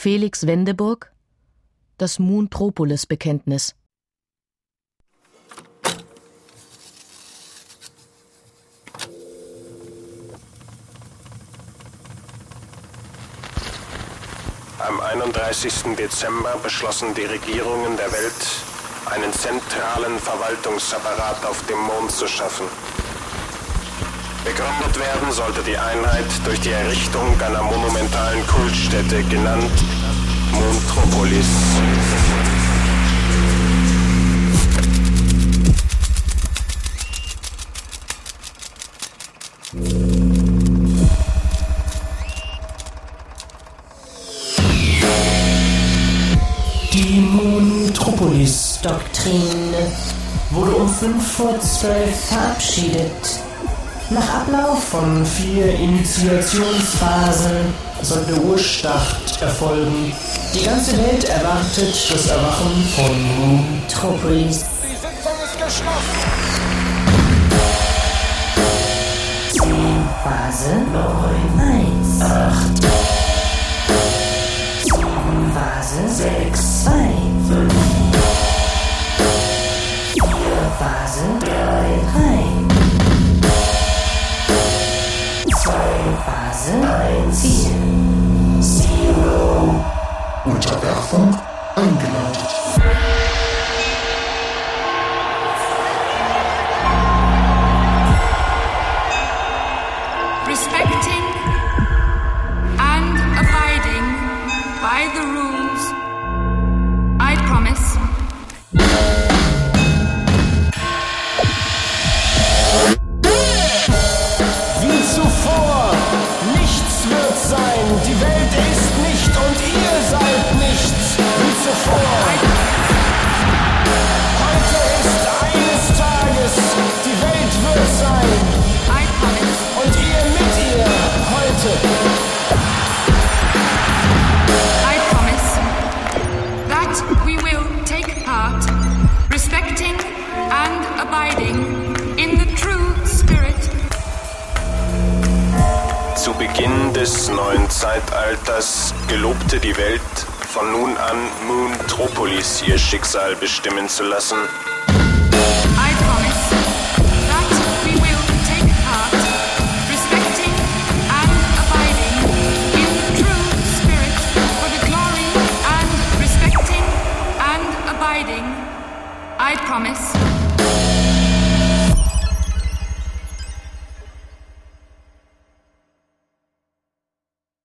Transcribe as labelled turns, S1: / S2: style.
S1: Felix Wendeburg Das Moontropolis-Bekenntnis
S2: Am 31. Dezember beschlossen die Regierungen der Welt, einen zentralen Verwaltungsapparat auf dem Mond zu schaffen. Begründet werden sollte die Einheit durch die Errichtung einer monumentalen Kultstätte, genannt Montropolis.
S3: Die Moontropolis-Doktrin wurde um 5 vor 12 verabschiedet. Nach Ablauf von vier Initiationsphasen soll der Urstart erfolgen. Die ganze Welt erwartet das Erwachen von Moontropolis.
S4: Die Sitzung ist geschlossen.
S3: Phase 9, 1, 8, Phase 6, 2, 5, Phase Phase 1, 4, Zero.
S5: Unterwerfung eingeleitet.
S6: respecting
S2: Zu Beginn des neuen Zeitalters gelobte die Welt, von nun an Moontropolis ihr Schicksal bestimmen zu lassen.
S6: Promise